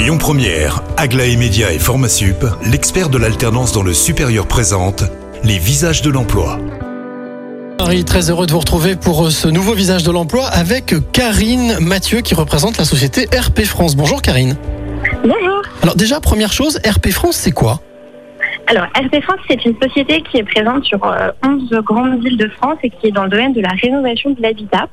Lyon Première, Aglaé Média et Formasup, l'expert de l'alternance dans le supérieur présente les visages de l'emploi. Marie, très heureux de vous retrouver pour euh, ce nouveau visage de l'emploi avec Karine Mathieu qui représente la société RP France. Bonjour Karine. Bonjour. Alors déjà, première chose, RP France, c'est quoi? Alors, RP France, c'est une société qui est présente sur euh, 11 grandes villes de France et qui est dans le domaine de la rénovation de l'habitat.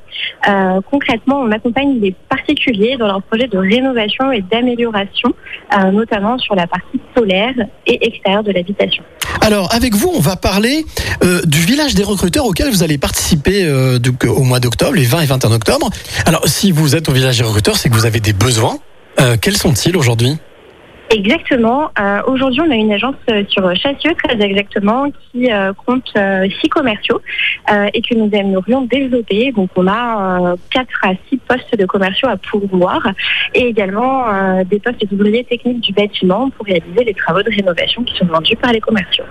Euh, concrètement, on accompagne les particuliers dans leurs projets de rénovation et d'amélioration, euh, notamment sur la partie solaire et extérieure de l'habitation. Alors avec vous, on va parler euh, du village des recruteurs auquel vous allez participer euh, au mois d'octobre, les 20 et 21 octobre. Alors si vous êtes au village des recruteurs, c'est que vous avez des besoins. Euh, quels sont-ils aujourd'hui? Exactement. Euh, Aujourd'hui, on a une agence euh, sur Chassieux, très exactement, qui euh, compte euh, six commerciaux euh, et que nous aimerions développer. Donc, on a euh, quatre à six postes de commerciaux à pourvoir et également des postes d'ouvriers techniques du bâtiment pour réaliser les travaux de rénovation qui sont vendus par les commerciaux.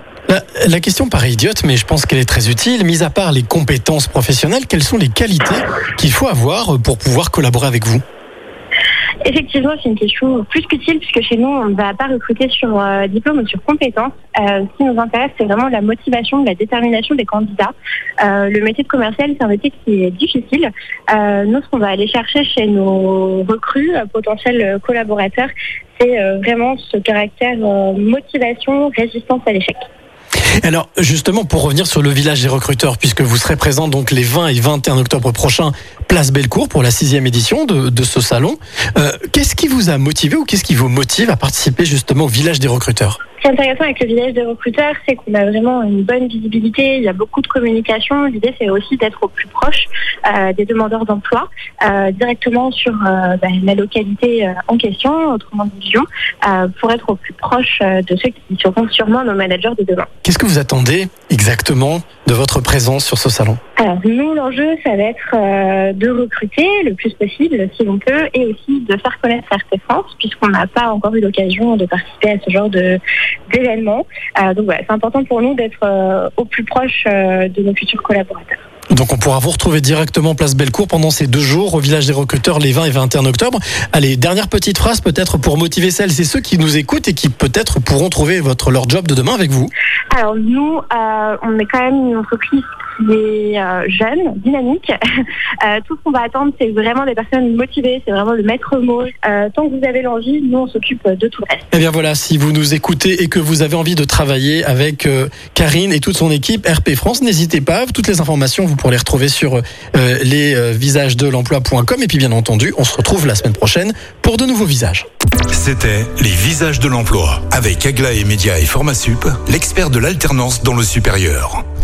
la question paraît idiote, mais je pense qu'elle est très utile. Mis à part les compétences professionnelles, quelles sont les qualités qu'il faut avoir pour pouvoir collaborer avec vous? Effectivement, c'est une question plus qu'utile puisque chez nous, on ne va pas recruter sur euh, diplôme ou sur compétences. Euh, ce qui nous intéresse, c'est vraiment la motivation, la détermination des candidats. Euh, le métier de commercial, c'est un métier qui est difficile. Euh, nous, ce qu'on va aller chercher chez nos recrues, euh, potentiels collaborateurs, c'est vraiment ce caractère motivation, résistance à l'échec. Alors justement, pour revenir sur le village des recruteurs, puisque vous serez présent donc les 20 et 21 octobre prochains, place Bellecour pour la sixième édition de, de ce salon, euh, qu'est-ce qui vous a motivé ou qu'est-ce qui vous motive à participer justement au village des recruteurs? Ce qui est intéressant avec le village des recruteurs, c'est qu'on a vraiment une bonne visibilité, il y a beaucoup de communication. L'idée, c'est aussi d'être au plus proche euh, des demandeurs d'emploi, euh, directement sur euh, ben, la localité en question, autrement dit Lyon, pour être au plus proche de ceux qui seront sûrement nos managers de demain. Qu'est-ce que vous attendez exactement de votre présence sur ce salon? Alors, nous, l'enjeu, ça va être de recruter le plus possible, si l'on peut, et aussi de faire connaître RT France, puisqu'on n'a pas encore eu l'occasion de participer à ce genre de d'événements. Euh, donc voilà, c'est important pour nous d'être euh, au plus proche euh, de nos futurs collaborateurs. Donc on pourra vous retrouver directement place Bellecour pendant ces deux jours au village des recruteurs les 20 et 21 octobre. Allez, dernière petite phrase peut-être pour motiver celles et ceux qui nous écoutent et qui peut-être pourront trouver votre leur job de demain avec vous. Alors nous, euh, on est quand même une entreprise qui est euh, jeune, dynamique. Euh, tout ce qu'on va attendre, c'est vraiment des personnes motivées, c'est vraiment le maître mot. Euh, tant que vous avez l'envie, nous, on s'occupe de tout le reste. Eh bien voilà, si vous nous écoutez et que vous avez envie de travailler avec euh, Karine et toute son équipe RP France, n'hésitez pas. Toutes les informations, vous pourrez les retrouver sur euh, les euh, visages de l'emploi.com. Et puis bien entendu, on se retrouve la semaine prochaine pour de nouveaux visages. C'était les visages de l'emploi avec Aglaé Média et Formasup, l'expert de l'alternance dans le supérieur.